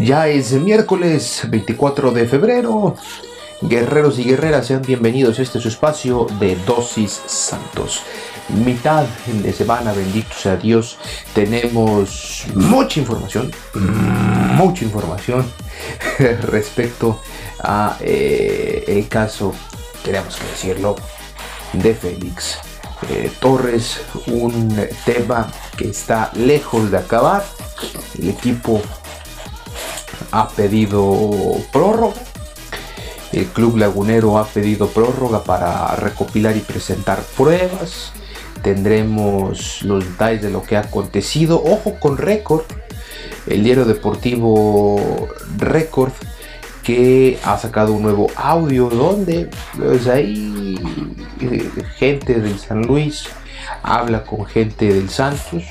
Ya es miércoles 24 de febrero. Guerreros y guerreras, sean bienvenidos a este su espacio de Dosis Santos. Mitad de semana, bendito sea Dios, tenemos mucha información, mucha información respecto a eh, el caso, tenemos que decirlo, de Félix eh, Torres, un tema que está lejos de acabar. El equipo ha pedido prórroga. El Club Lagunero ha pedido prórroga para recopilar y presentar pruebas. Tendremos los detalles de lo que ha acontecido. Ojo con récord. El diario deportivo Récord que ha sacado un nuevo audio donde pues ahí eh, gente del San Luis habla con gente del Santos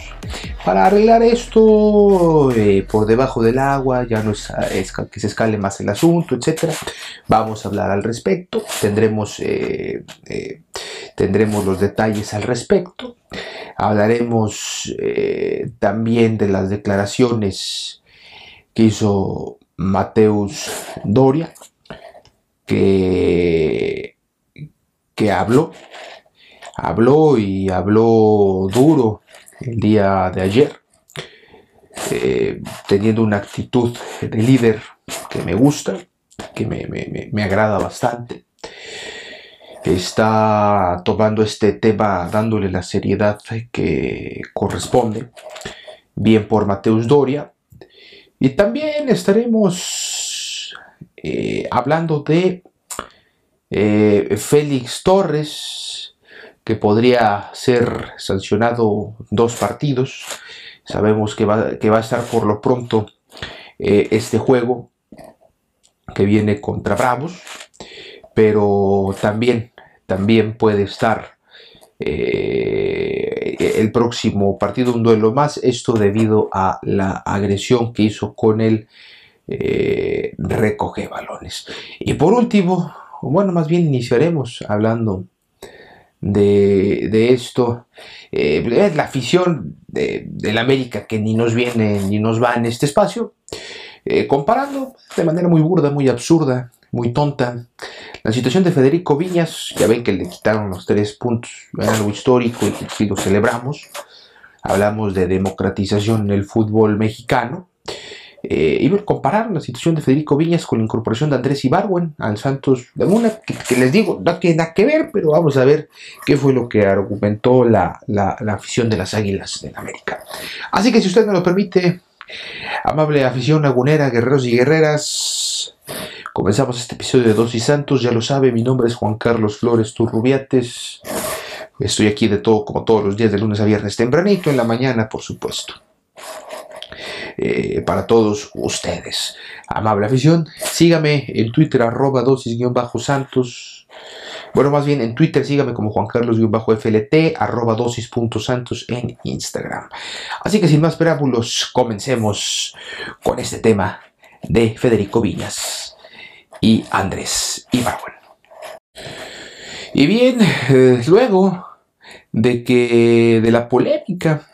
para arreglar esto eh, por debajo del agua, ya no es, que se escale más el asunto, etcétera. Vamos a hablar al respecto, tendremos, eh, eh, tendremos los detalles al respecto. Hablaremos también de las declaraciones que hizo Mateus Doria, que, que habló, habló y habló duro el día de ayer, eh, teniendo una actitud de líder que me gusta, que me, agrada bastante. Está tomando este tema dándole la seriedad que corresponde, bien por Mateus Doria. Y también estaremos eh, hablando de eh, Félix Torres, que podría ser sancionado dos partidos. Sabemos que va, que va a estar por lo pronto eh, este juego que viene contra Bravos, pero también, también puede estar eh, el próximo partido, un duelo más, esto debido a la agresión que hizo con el eh, recoge balones. Y por último, bueno, más bien iniciaremos hablando de, esto. Eh, es la afición de, del América que ni nos viene ni nos va en este espacio, eh, comparando de manera muy burda, muy absurda, muy tonta. La situación de Federico Viñas, ya ven que le quitaron los tres puntos, era algo histórico y lo celebramos. Hablamos de democratización en el fútbol mexicano. Eh, y comparar la situación de Federico Viñas con la incorporación de Andrés Ibarwen al Santos de Muna, que, les digo, no tiene nada que ver, pero vamos a ver qué fue lo que argumentó la, afición de las Águilas de América. Así que si usted me lo permite, amable afición lagunera, guerreros y guerreras, comenzamos este episodio de Dos y Santos, ya lo sabe, mi nombre es Juan Carlos Flores Turrubiates, estoy aquí de todo como todos los días de lunes a viernes tempranito, en la mañana por supuesto. Eh, para todos ustedes. Amable afición, sígame en Twitter arroba dosis-santos. Bueno, más bien en Twitter sígame como Juan Carlos-FLT, arroba dosis.santos en Instagram. Así que sin más preámbulos, comencemos con este tema de Federico Viñas y Andrés Ibarwen. Y bien, eh, luego de que de la polémica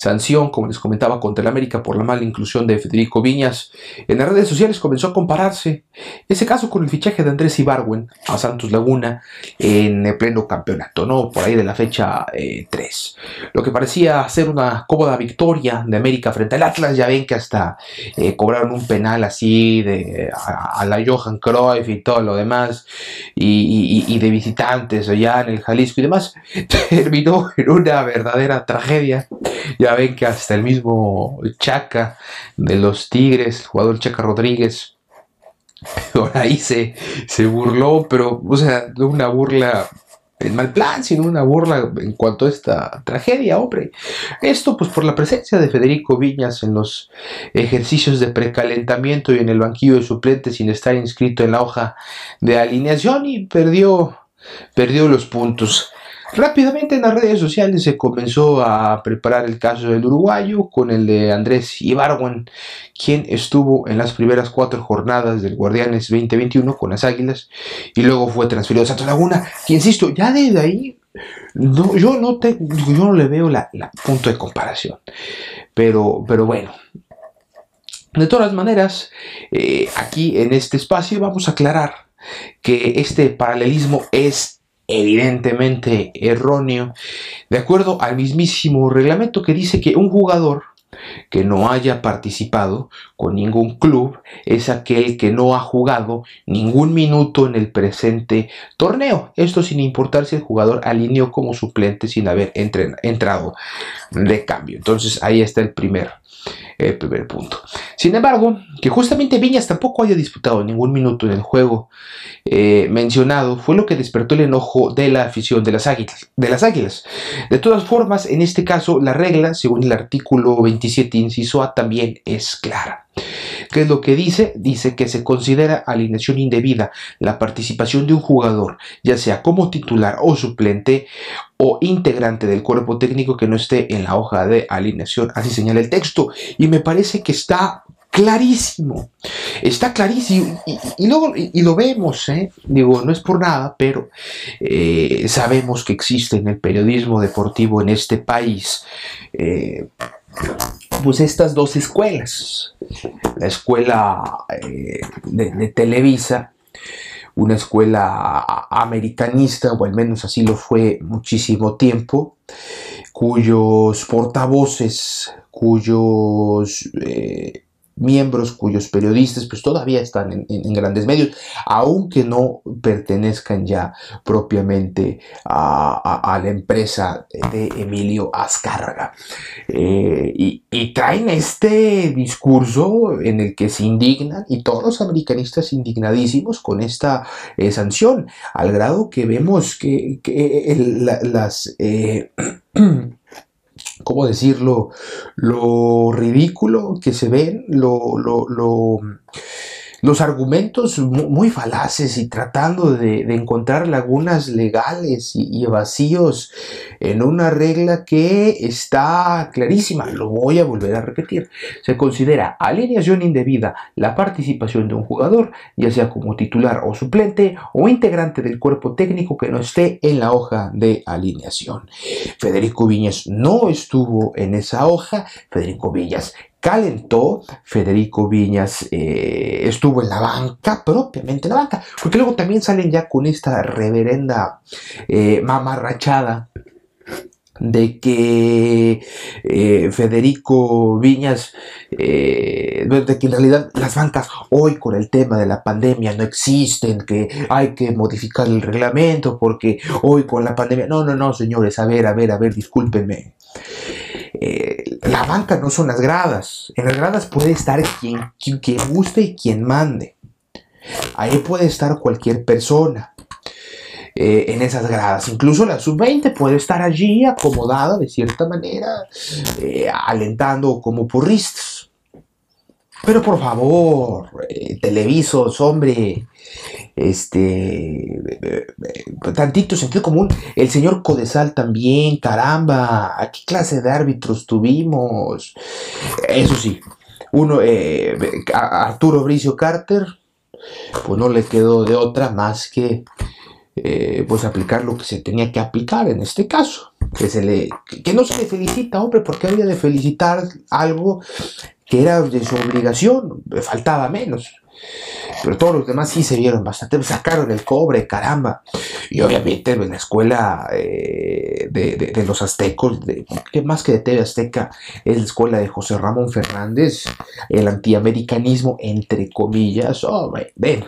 sanción, como les comentaba, contra el América por la mala inclusión de Federico Viñas. En las redes sociales comenzó a compararse ese caso con el fichaje de Andrés Ibarwen a Santos Laguna en el pleno campeonato, ¿no? Por ahí de la fecha 3. Eh, Lo que parecía ser una cómoda victoria de América frente al Atlas, ya ven que hasta eh, cobraron un penal así de, a, la Johan Cruyff y todo lo demás, y, de visitantes allá en el Jalisco y demás, terminó en una verdadera tragedia. Ven que hasta el mismo Chaca de los Tigres, el jugador Chaca Rodríguez, por ahí se, se burló, pero, o sea, una burla en mal plan, sino una burla en cuanto a esta tragedia, hombre. Esto pues por la presencia de Federico Viñas en los ejercicios de precalentamiento y en el banquillo de suplentes sin estar inscrito en la hoja de alineación y perdió, perdió los puntos. Rápidamente en las redes sociales se comenzó a preparar el caso del uruguayo con el de Andrés Ibarwan, quien estuvo en las primeras cuatro jornadas del Guardianes 2021 con las Águilas y luego fue transferido a Santos Laguna, que insisto, ya desde ahí yo, no le veo la, punto de comparación. Pero, pero bueno, de todas maneras, eh, aquí en este espacio vamos a aclarar que este paralelismo es evidentemente erróneo, de acuerdo al mismísimo reglamento que dice que un jugador que no haya participado con ningún club es aquel que no ha jugado ningún minuto en el presente torneo. Esto sin importar si el jugador alineó como suplente sin haber entrado de cambio. Entonces ahí está el primer el primer punto. Sin embargo, que justamente Viñas tampoco haya disputado ningún minuto en el juego eh, mencionado fue lo que despertó el enojo de la afición de las, águilas, de las águilas. De todas formas, en este caso, la regla, según el artículo 27, inciso A, también es clara. ¿Qué es lo que dice? Dice que se considera alineación indebida la participación de un jugador, ya sea como titular o suplente o integrante del cuerpo técnico que no esté en la hoja de alineación. Así señala el texto. Y me parece que está clarísimo. Está clarísimo. Y, luego y, lo vemos, ¿eh? digo, no es por nada, pero eh, sabemos que existe en el periodismo deportivo en este país. Eh, pues estas dos escuelas, la escuela de, Televisa, una escuela americanista, o al menos así lo fue muchísimo tiempo, cuyos portavoces, cuyos miembros cuyos periodistas pues todavía están en, grandes medios, aunque no pertenezcan ya propiamente a, la empresa de Emilio Azcárraga. Eh, y, traen este discurso en el que se indignan y todos los americanistas indignadísimos con esta eh, sanción, al grado que vemos que, las... Eh, ¿cómo decirlo? Lo ridículo que se ven, lo, lo, lo los argumentos muy falaces y tratando de, encontrar lagunas legales y, vacíos en una regla que está clarísima. Lo voy a volver a repetir. Se considera alineación indebida la participación de un jugador, ya sea como titular o suplente o integrante del cuerpo técnico que no esté en la hoja de alineación. Federico Viñas no estuvo en esa hoja. Federico Villas calentó, Federico Viñas eh, estuvo en la banca, propiamente en la banca, porque luego también salen ya con esta reverenda eh, mamarrachada de que eh, Federico Viñas, de que en realidad las bancas hoy con el tema de la pandemia no existen, que hay que modificar el reglamento porque hoy con la pandemia, no, no, no, señores, a ver, a ver, a ver, discúlpenme. Eh, la banca no son las gradas. En las gradas puede estar quien, quien, guste y quien mande. Ahí puede estar cualquier persona. Eh, en esas gradas. Incluso la sub-20 puede estar allí acomodada de cierta manera, eh, alentando como porristas. Pero por favor, televisos, hombre, este, tantito sentido común. El señor Codesal también, caramba, ¿a qué clase de árbitros tuvimos? Eso sí, uno, eh, Arturo Bricio Carter, pues no le quedó de otra más que eh, pues aplicar lo que se tenía que aplicar en este caso. Que, se le, que no se le felicita, hombre, porque había de felicitar algo que era de su obligación, faltaba menos. Pero todos los demás sí se vieron bastante, sacaron el cobre, caramba. Y obviamente en la escuela eh, de, los aztecos, de, que más que de TV Azteca, es la escuela de José Ramón Fernández, el antiamericanismo, entre comillas. Oh, ven,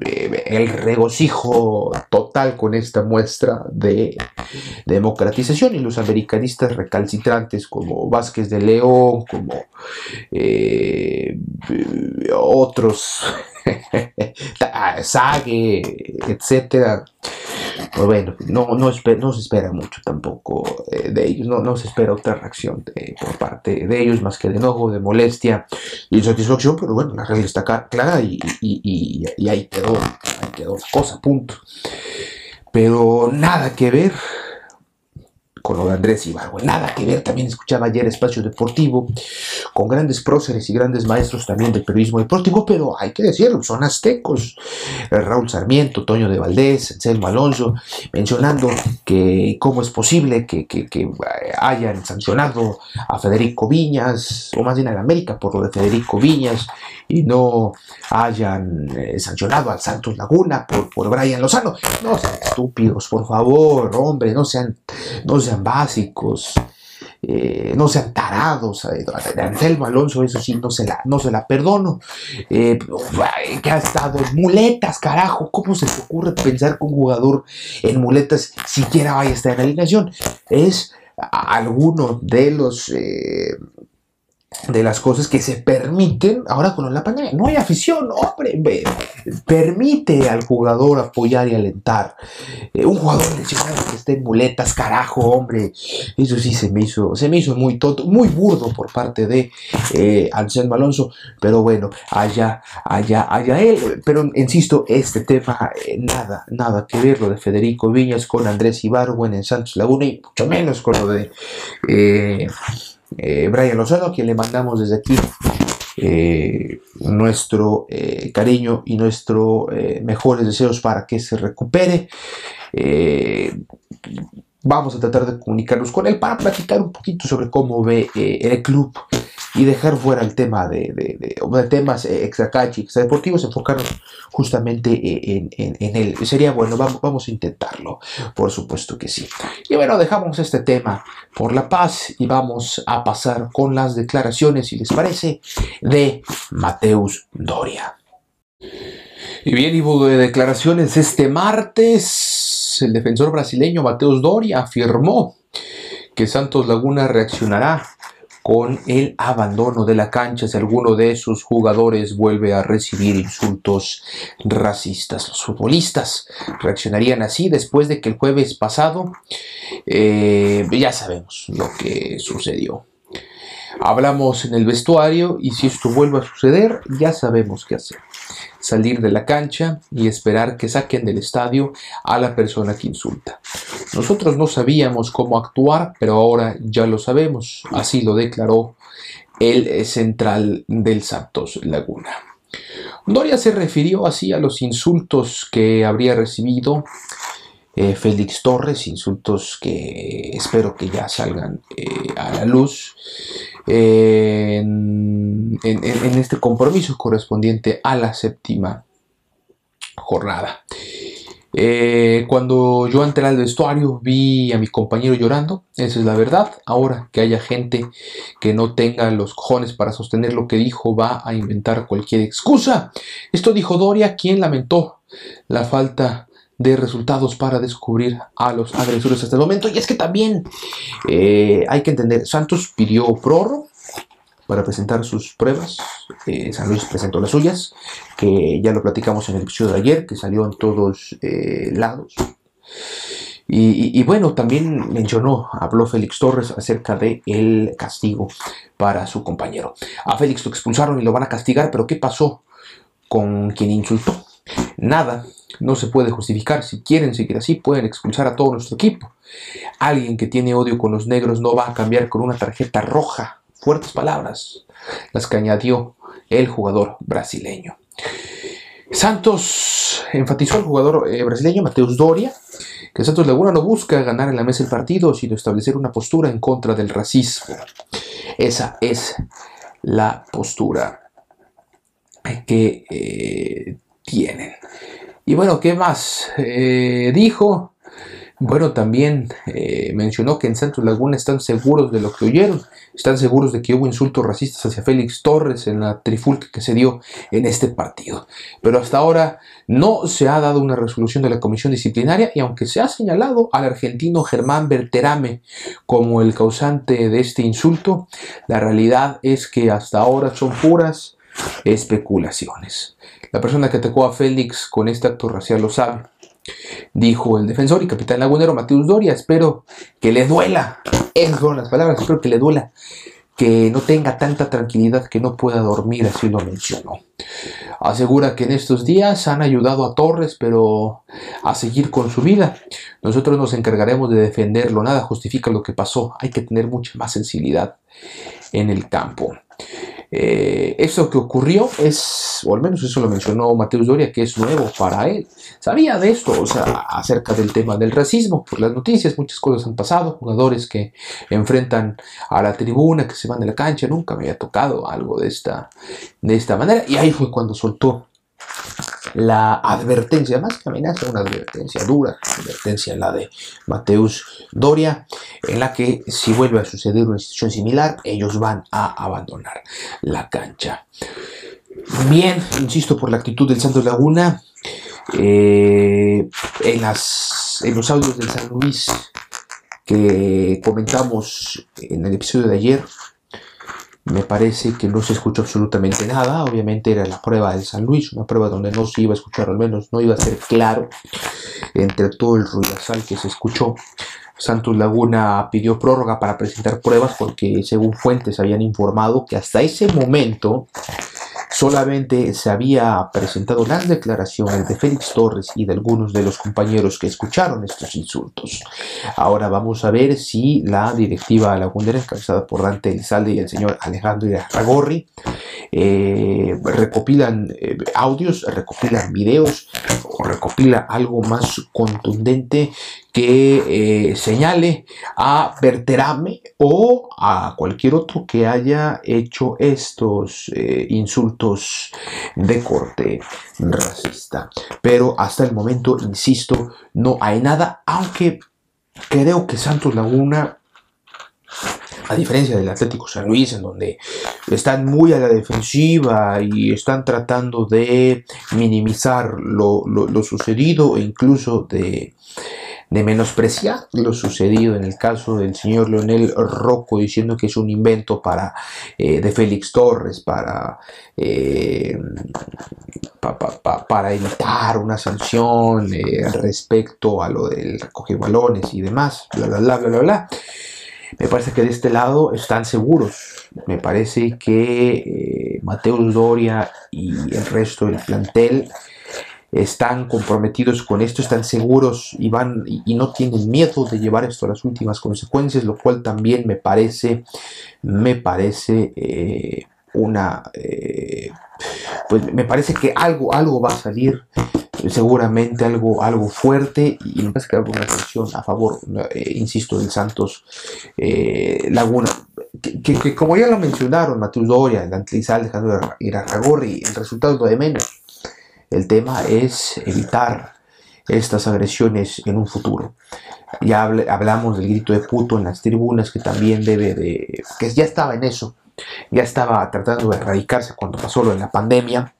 el regocijo total con esta muestra de democratización y los americanistas recalcitrantes como Vázquez de León, como eh, otros, Sague, etcétera, pues bueno, no, no, no, se espera mucho tampoco eh, de ellos, no, no, se espera otra reacción por parte de ellos más que de enojo, de molestia y satisfacción, pero bueno, la regla está clara y, y, y, ahí, quedó, ahí quedó la cosa, punto. Pero nada que ver con lo de Andrés Ibargüen. Nada que ver, también escuchaba ayer Espacio Deportivo, con grandes próceres y grandes maestros también del periodismo deportivo, pero hay que decirlo, son aztecos. Eh, Raúl Sarmiento, Toño de Valdés, Anselmo Alonso, mencionando que cómo es posible que, eh, hayan sancionado a Federico Viñas, o más bien a América por lo de Federico Viñas, y no hayan eh, sancionado al Santos Laguna por, por Brian Lozano. No sean estúpidos, por favor, hombre, no sean, no sean básicos, eh, no sean tarados. Eh, Anselmo Alonso, eso sí, no se la, no se la perdono. Eh, que ha estado en muletas, carajo. ¿Cómo se te ocurre pensar que un jugador en muletas siquiera vaya a estar en la alineación? Es alguno de los de las cosas que se permiten ahora con la pandemia. No hay afición, hombre. Permite al jugador apoyar y alentar. Eh, un jugador lesionado que esté en muletas, carajo, hombre. Eso sí se me hizo, se me hizo muy tonto, muy burdo por parte de eh, Anselmo Alonso. Pero bueno, allá, allá, allá él. Pero insisto, este tema, eh, nada, nada que ver lo de Federico Viñas con Andrés Ibargüen en Santos Laguna y mucho menos con lo de eh, Brian Lozano, quien le mandamos desde aquí eh, nuestro eh, cariño y nuestros mejores deseos para que se recupere. Vamos a tratar de comunicarnos con él para platicar un poquito sobre cómo ve el club y dejar fuera el tema de, de, temas extra cachi, extra deportivos, enfocarnos justamente en, en, él. Sería bueno, vamos, vamos a intentarlo, por supuesto que sí. Y bueno, dejamos este tema por la paz y vamos a pasar con las declaraciones, si les parece, de Mateus Doria. Y bien, y hubo declaraciones este martes. El defensor brasileño Mateus Doria afirmó que Santos Laguna reaccionará con el abandono de la cancha si alguno de sus jugadores vuelve a recibir insultos racistas. Los futbolistas reaccionarían así después de que el jueves pasado eh, ya sabemos lo que sucedió. Hablamos en el vestuario y si esto vuelve a suceder ya sabemos qué hacer salir de la cancha y esperar que saquen del estadio a la persona que insulta. Nosotros no sabíamos cómo actuar, pero ahora ya lo sabemos, así lo declaró el central del Santos Laguna. Doria se refirió así a los insultos que habría recibido eh, Félix Torres, insultos que espero que ya salgan eh, a la luz en, este compromiso correspondiente a la séptima jornada. Eh, cuando yo entré al vestuario vi a mi compañero llorando, esa es la verdad. Ahora que haya gente que no tenga los cojones para sostener lo que dijo, va a inventar cualquier excusa. Esto dijo Doria, quien lamentó la falta de resultados para descubrir a los agresores hasta el momento. Y es que también eh, hay que entender, Santos pidió prórroga para presentar sus pruebas. Eh, San Luis presentó las suyas, que ya lo platicamos en el episodio de ayer, que salió en todos eh, lados. Y, bueno, también mencionó, habló Félix Torres acerca del el castigo para su compañero. A Félix lo expulsaron y lo van a castigar, pero ¿qué pasó con quien insultó? Nada, no se puede justificar. Si quieren seguir así, pueden expulsar a todo nuestro equipo. Alguien que tiene odio con los negros no va a cambiar con una tarjeta roja. Fuertes palabras las que añadió el jugador brasileño. Santos enfatizó al jugador eh, brasileño Mateus Doria que Santos Laguna no busca ganar en la mesa el partido, sino establecer una postura en contra del racismo. Esa es la postura que eh, tienen. Y bueno, ¿qué más? Eh, dijo bueno, también eh, mencionó que en Santos Laguna están seguros de lo que oyeron, están seguros de que hubo insultos racistas hacia Félix Torres en la trifulca que se dio en este partido. Pero hasta ahora no se ha dado una resolución de la comisión disciplinaria y aunque se ha señalado al argentino Germán Berterame como el causante de este insulto, la realidad es que hasta ahora son puras especulaciones. La persona que atacó a Félix con este acto racial lo sabe Dijo el defensor y capitán lagunero Mateus Doria, espero que le duela, esas son las palabras, espero que le duela, que no tenga tanta tranquilidad que no pueda dormir, así lo mencionó. Asegura que en estos días han ayudado a Torres, pero a seguir con su vida. Nosotros nos encargaremos de defenderlo, nada justifica lo que pasó, hay que tener mucha más sensibilidad en el campo. Eh, eso que ocurrió es, o al menos eso lo mencionó Mateus Doria, que es nuevo para él. Sabía de esto, o sea, acerca del tema del racismo, por las noticias, muchas cosas han pasado, jugadores que enfrentan a la tribuna, que se van de la cancha, nunca me había tocado algo de esta, de esta manera, y ahí fue cuando soltó la advertencia, más que amenaza, una advertencia dura, advertencia la de Mateus Doria, en la que si vuelve a suceder una situación similar, ellos van a abandonar la cancha. Bien, insisto por la actitud del Santos Laguna, eh, en, los audios del San Luis que comentamos en el episodio de ayer, me parece que no se escuchó absolutamente nada. Obviamente era la prueba del San Luis, una prueba donde no se iba a escuchar, al menos no iba a ser claro entre todo el ruidazal que se escuchó. Santos Laguna pidió prórroga para presentar pruebas porque según fuentes habían informado que hasta ese momento Solamente se había presentado las declaraciones de Félix Torres y de algunos de los compañeros que escucharon estos insultos. Ahora vamos a ver si la directiva lagunera, encabezada por Dante Elizalde y el señor Alejandro Iragorri, eh, recopilan eh, audios, recopilan videos o recopila algo más contundente que eh, señale a Berterame o a cualquier otro que haya hecho estos eh, insultos de corte racista. Pero hasta el momento, insisto, no hay nada, aunque creo que Santos Laguna a diferencia del Atlético San Luis, en donde están muy a la defensiva y están tratando de minimizar lo, sucedido e incluso de, menospreciar lo sucedido en el caso del señor Leonel Rocco diciendo que es un invento para eh, de Félix Torres para eh, para evitar una sanción eh, respecto a lo del recoger balones y demás bla bla bla bla bla, bla. Me parece que de este lado están seguros. Me parece que eh, Mateus Doria y el resto del plantel están comprometidos con esto, están seguros y van y, no tienen miedo de llevar esto a las últimas consecuencias, lo cual también me parece, me parece eh, una, eh, pues me parece que algo, algo va a salir seguramente algo, algo fuerte y me parece que una decisión a favor, eh, insisto, del Santos eh, Laguna. Que, como ya lo mencionaron Mateus Doria, el Antlizal, Alejandro Irarragorri, el resultado de menos. El tema es evitar estas agresiones en un futuro. Ya hablamos del grito de puto en las tribunas, que también debe de. que ya estaba en eso, ya estaba tratando de erradicarse cuando pasó lo de la pandemia.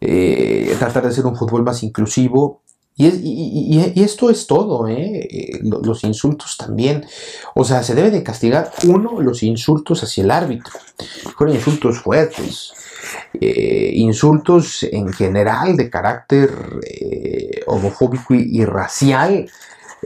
Eh, tratar de hacer un fútbol más inclusivo. Y, esto es todo, ¿eh? Los insultos también. O sea, se debe de castigar, uno, los insultos hacia el árbitro. Fueron insultos fuertes. Insultos en general de carácter homofóbico y, racial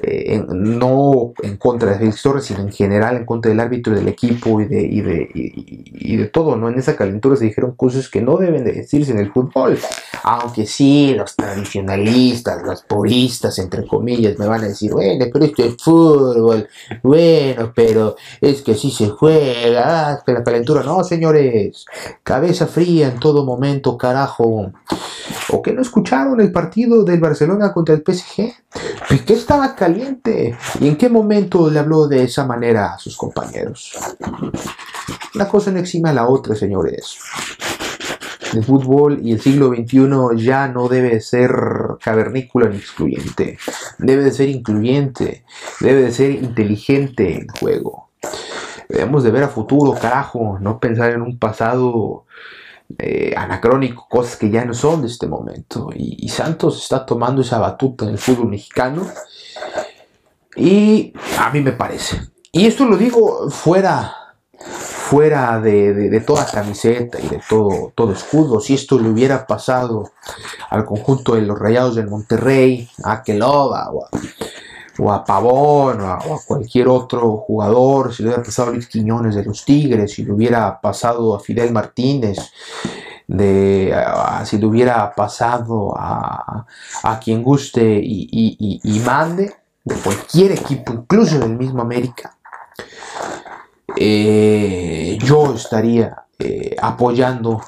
eh, no en contra de Félix Torres, sino en general en contra del árbitro del equipo y de, y de, y, de todo, ¿no? En esa calentura se dijeron cosas que no deben de decirse en el fútbol, aunque sí, los tradicionalistas, los puristas, entre comillas, me van a decir, bueno, pero esto es fútbol, bueno, pero es que sí se juega, ah, la calentura, no, señores, cabeza fría en todo momento, carajo, o que no escucharon el partido del Barcelona contra el PSG, Piqué estaba ¿Y en qué momento le habló de esa manera a sus compañeros? Una cosa no exime a la otra, señores. El fútbol y el siglo XXI ya no debe ser cavernícola ni excluyente. Debe de ser incluyente. Debe de ser inteligente el juego. Debemos de ver a futuro, carajo. No pensar en un pasado eh, anacrónico, cosas que ya no son de este momento. Y, Santos está tomando esa batuta en el fútbol mexicano. Y a mí me parece. Y esto lo digo fuera, fuera de, toda camiseta y de todo, todo escudo. Si esto le hubiera pasado al conjunto de los Rayados del Monterrey, a Keloba o a, o a Pavón o a, cualquier otro jugador, si le hubiera pasado a Luis Quiñones de los Tigres, si le hubiera pasado a Fidel Martínez, de, si le hubiera pasado a, quien guste y, mande, de cualquier equipo, incluso del mismo América, eh, yo estaría eh, apoyando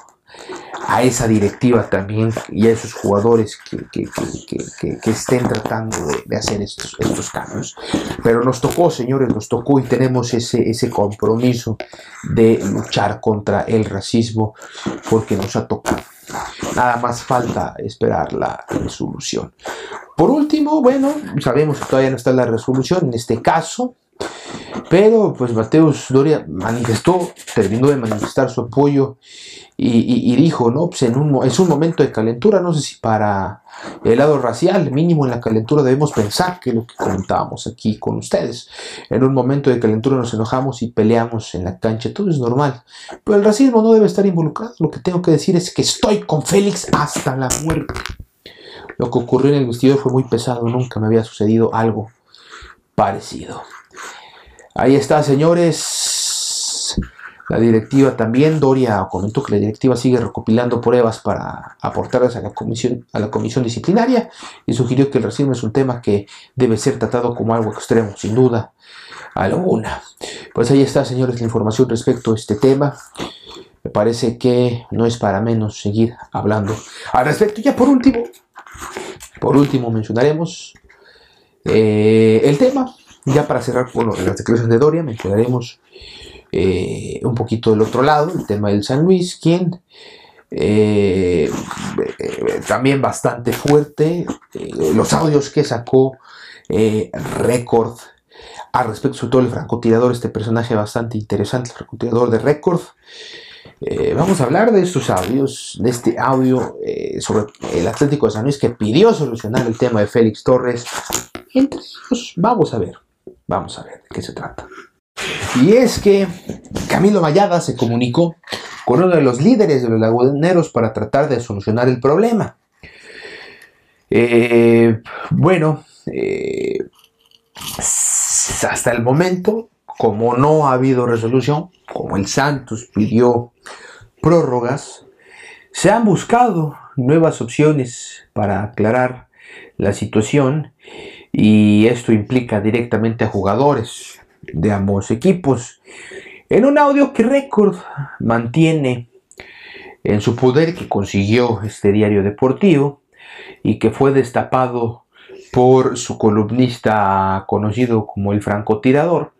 a esa directiva también y a esos jugadores que, estén tratando de, hacer estos, estos, cambios. Pero nos tocó, señores, nos tocó y tenemos ese, ese compromiso de luchar contra el racismo porque nos ha tocado. Nada más falta esperar la resolución. Por último, bueno, sabemos que todavía no está la resolución en este caso. Pero pues Mateus Doria manifestó, terminó de manifestar su apoyo y, dijo, ¿no? Pues es un momento de calentura, no sé si para el lado racial, mínimo en la calentura debemos pensar que lo que comentábamos aquí con ustedes. En un momento de calentura nos enojamos y peleamos en la cancha, todo es normal. Pero el racismo no debe estar involucrado. Lo que tengo que decir es que estoy con Félix hasta la muerte. Lo que ocurrió en el vestido fue muy pesado, nunca me había sucedido algo parecido. Ahí está, señores. La directiva también, Doria comentó que la directiva sigue recopilando pruebas para aportarlas a la comisión, a la comisión disciplinaria y sugirió que el racismo es un tema que debe ser tratado como algo extremo, sin duda alguna. Pues ahí está, señores, la información respecto a este tema. Me parece que no es para menos seguir hablando al respecto. Ya por último, por último mencionaremos eh, el tema ya para cerrar con las declaraciones de Doria, mencionaremos eh, un poquito del otro lado, el tema del San Luis, quien eh, eh, también bastante fuerte, los audios que sacó Record al respecto, sobre todo el francotirador, este personaje bastante interesante, el francotirador de Record. vamos a hablar de estos audios, de este audio sobre el Atlético de San Luis que pidió solucionar el tema de Félix Torres. Entre ellos, vamos a ver Vamos a ver de qué se trata. Y es que Camilo Mayada se comunicó con uno de los líderes de los laguneros para tratar de solucionar el problema. Eh, bueno, eh, hasta el momento, como no ha habido resolución, como el Santos pidió prórrogas, se han buscado nuevas opciones para aclarar la situación y esto implica directamente a jugadores de ambos equipos. En un audio que Record mantiene en su poder que consiguió este diario deportivo y que fue destapado por su columnista conocido como el francotirador,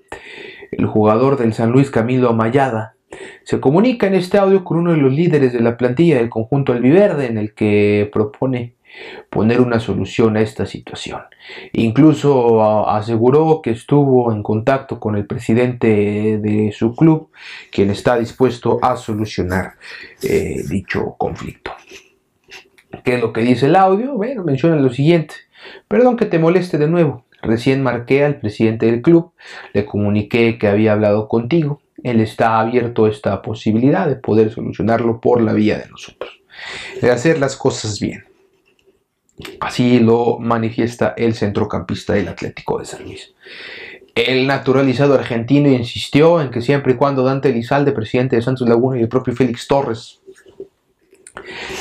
el jugador del San Luis Camilo Mayada, se comunica en este audio con uno de los líderes de la plantilla del conjunto albiverde en el que propone poner una solución a esta situación. Incluso aseguró que estuvo en contacto con el presidente de su club, quien está dispuesto a solucionar eh, dicho conflicto. ¿Qué es lo que dice el audio? Bueno, menciona lo siguiente. Perdón que te moleste de nuevo. Recién marqué al presidente del club, le comuniqué que había hablado contigo. Él está abierto a esta posibilidad de poder solucionarlo por la vía de nosotros, de hacer las cosas bien. Así lo manifiesta el centrocampista del Atlético de San Luis. El naturalizado argentino insistió en que siempre y cuando Dante Elizalde, presidente de Santos Laguna, y el propio Félix Torres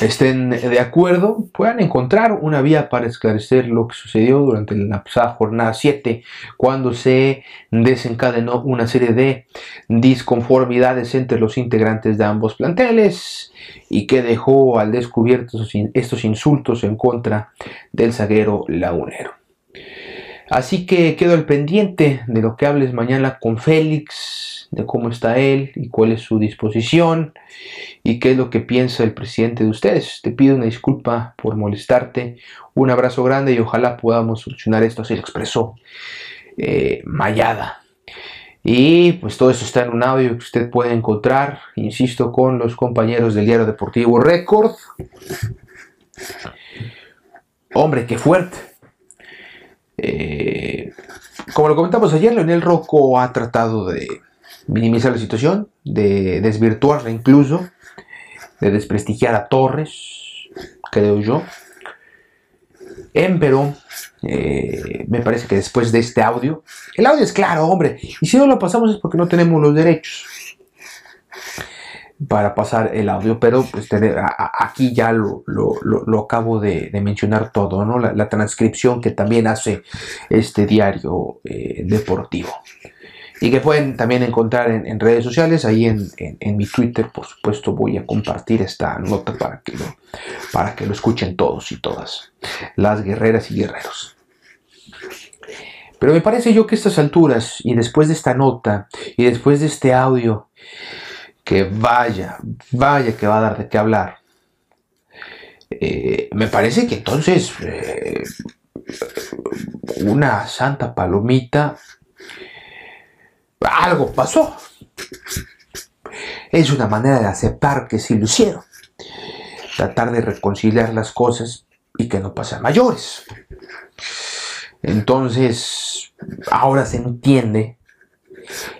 estén de acuerdo, puedan encontrar una vía para esclarecer lo que sucedió durante la pasada jornada 7, cuando se desencadenó una serie de disconformidades entre los integrantes de ambos planteles y que dejó al descubierto estos insultos en contra del zaguero lagunero. Así que quedo al pendiente de lo que hables mañana con Félix, de cómo está él y cuál es su disposición y qué es lo que piensa el presidente de ustedes. Te pido una disculpa por molestarte, un abrazo grande y ojalá podamos solucionar esto, así lo expresó eh, Mayada. Y pues todo esto está en un audio que usted puede encontrar, insisto, con los compañeros del diario deportivo Record. Hombre, qué fuerte. Eh, como lo comentamos ayer, Leonel Rocco ha tratado de minimizar la situación, de desvirtuarla incluso, de desprestigiar a Torres, creo yo. Empero, eh, me parece que después de este audio, el audio es claro, hombre, y si no lo pasamos es porque no tenemos los derechos para pasar el audio, pero pues aquí ya lo, acabo de, mencionar todo, ¿no? La, transcripción que también hace este diario eh, deportivo. Y que pueden también encontrar en, redes sociales, ahí en, mi Twitter, por supuesto, voy a compartir esta nota para que, lo, para que lo escuchen todos y todas, las guerreras y guerreros. Pero me parece yo que a estas alturas, y después de esta nota, y después de este audio, que vaya, vaya que va a dar de qué hablar. Eh, me parece que entonces eh, una santa palomita, algo pasó. Es una manera de aceptar que se lo hicieron. Tratar de reconciliar las cosas y que no pasen mayores. Entonces, ahora se entiende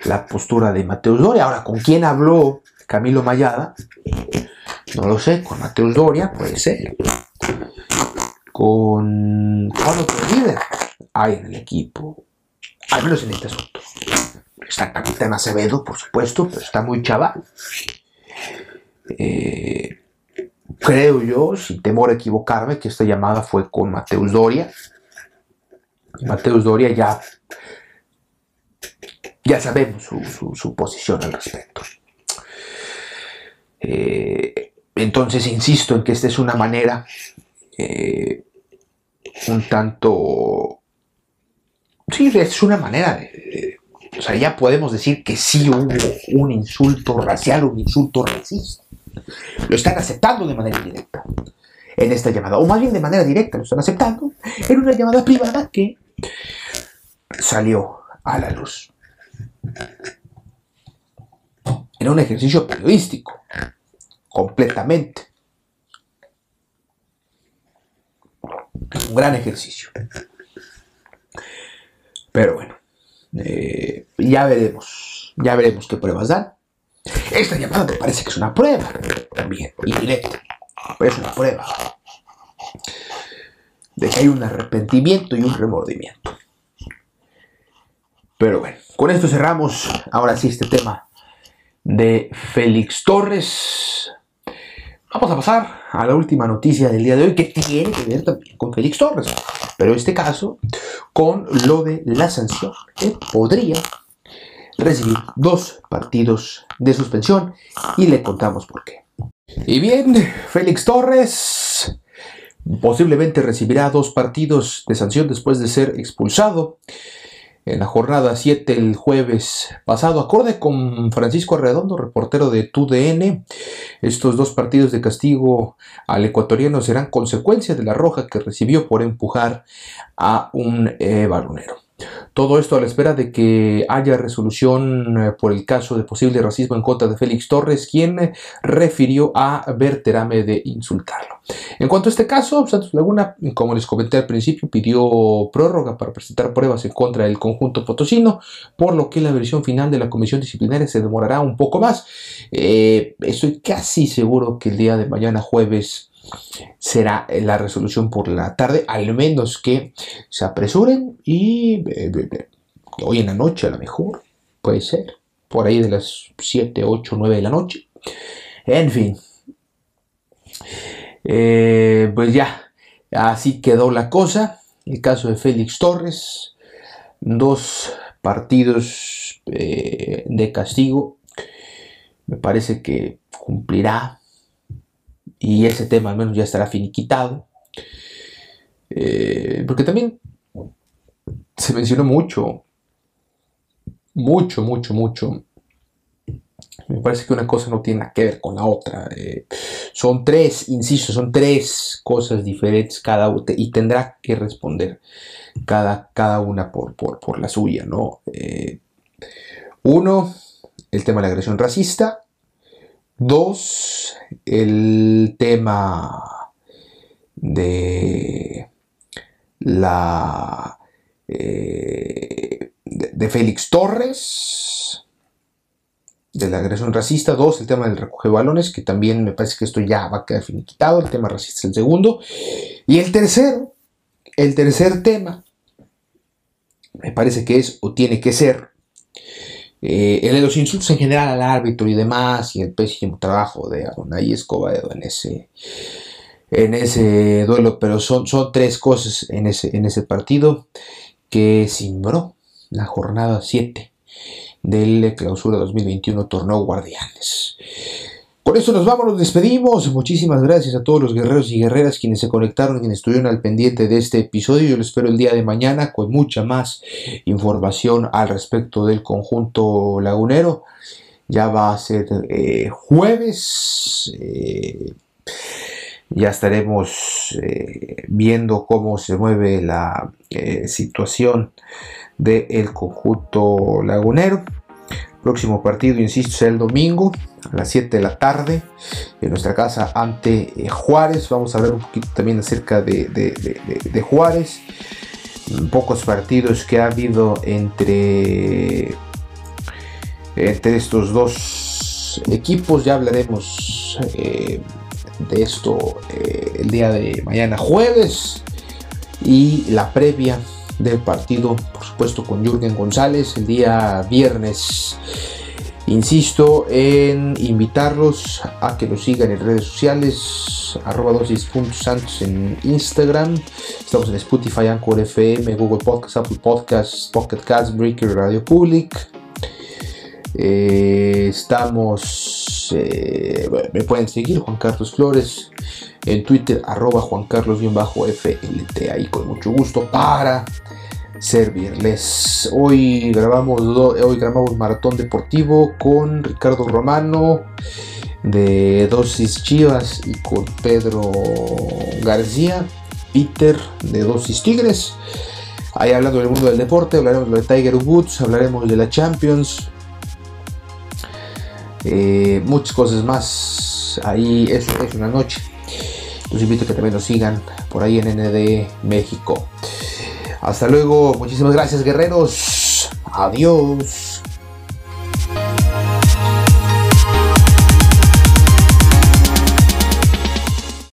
la postura de Mateus Doria. Ahora, ¿con quién habló Camilo Mayada? No lo sé, con Mateus Doria puede ser. Con ¿Cuál otro líder hay en el equipo, al menos en este asunto. Está Capitán Acevedo, por supuesto, pero está muy chaval. Eh, creo yo, sin temor a equivocarme, que esta llamada fue con Mateus Doria. Mateus Doria ya ya sabemos su, posición al respecto. Eh, entonces, insisto en que esta es una manera eh, un tanto... Sí, es una manera de, O sea, ya podemos decir que sí hubo un insulto racial, un insulto racista. Lo están aceptando de manera directa en esta llamada, o más bien de manera directa lo están aceptando en una llamada privada que salió a la luz. Era un ejercicio periodístico, completamente. Un gran ejercicio. Pero bueno, eh, ya veremos, ya veremos qué pruebas dan. Esta llamada me parece que es una prueba también, indirecta, pero es una prueba de que hay un arrepentimiento y un remordimiento. Pero bueno, con esto cerramos ahora sí este tema de Félix Torres. Vamos a pasar a la última noticia del día de hoy que tiene que ver también con Félix Torres, pero en este caso con lo de la sanción que podría recibir dos partidos de suspensión y le contamos por qué. Y bien, Félix Torres posiblemente recibirá dos partidos de sanción después de ser expulsado en la jornada 7 el jueves pasado. Acorde con Francisco Arredondo, reportero de TUDN, estos dos partidos de castigo al ecuatoriano serán consecuencia de la roja que recibió por empujar a un eh, balonero. Todo esto a la espera de que haya resolución eh, por el caso de posible racismo en contra de Félix Torres, quien refirió a Berterame de insultarlo. En cuanto a este caso, Santos Laguna, como les comenté al principio, pidió prórroga para presentar pruebas en contra del conjunto potosino, por lo que la versión final de la comisión disciplinaria se demorará un poco más. Eh, estoy casi seguro que el día de mañana jueves será la resolución por la tarde, al menos que se apresuren y eh, hoy en la noche a lo mejor, puede ser, por ahí de las 7, 8, 9 de la noche. En fin, eh, pues ya, así quedó la cosa. El caso de Félix Torres, dos partidos eh, de castigo, me parece que cumplirá y ese tema al menos ya estará finiquitado. Eh, porque también se mencionó mucho, mucho, mucho, mucho. Me parece que una cosa no tiene nada que ver con la otra. Eh, son tres, insisto, son tres cosas diferentes cada y tendrá que responder cada, cada una por, por, la suya, ¿no? Eh, uno, el tema de la agresión racista. Dos, el tema de la eh, de, Félix Torres de la agresión racista, dos, el tema del recoge balones, que también me parece que esto ya va a quedar finiquitado, el tema racista es el segundo, y el tercero, el tercer tema, me parece que es o tiene que ser eh, el de los insultos en general al árbitro y demás, y el pésimo trabajo de Adonai Escobedo en ese, en ese duelo, pero son, son tres cosas en ese, en ese partido que simbró la jornada 7 del clausura 2021 torneo Guardianes. Por eso nos vamos, nos despedimos. Muchísimas gracias a todos los guerreros y guerreras quienes se conectaron, quienes estuvieron al pendiente de este episodio. Yo lo espero el día de mañana con mucha más información al respecto del conjunto lagunero. Ya va a ser eh, jueves. Eh, ya estaremos eh, viendo cómo se mueve la situación del conjunto lagunero. Próximo partido, insisto, será el domingo a las 7 de la tarde en nuestra casa ante eh, Juárez. Vamos a hablar un poquito también acerca de, Juárez. Pocos partidos que ha habido entre, entre estos dos equipos. Ya hablaremos eh, de esto eh, el día de mañana jueves y la previa del partido, por supuesto, con Jürgen González el día viernes. Insisto en invitarlos a que nos sigan en redes sociales, arroba dosis.santos en Instagram. Estamos en Spotify, Anchor FM, Google Podcasts, Apple Podcasts, Pocket Cast, Breaker, Radio Public. Eh, estamos, eh, me pueden seguir, Juan Carlos Flores, en Twitter, arroba Juan Carlos-FLT, ahí con mucho gusto para servirles. Hoy grabamos, hoy grabamos Maratón Deportivo con Ricardo Romano de Dosis Chivas y con Pedro García, Peter de Dosis Tigres. Ahí hablando del mundo del deporte, hablaremos de Tiger Woods, hablaremos de la Champions, eh, muchas cosas más. Ahí es, es una noche. Los invito a que también nos sigan por ahí en ND México. Hasta luego, muchísimas gracias guerreros. Adiós.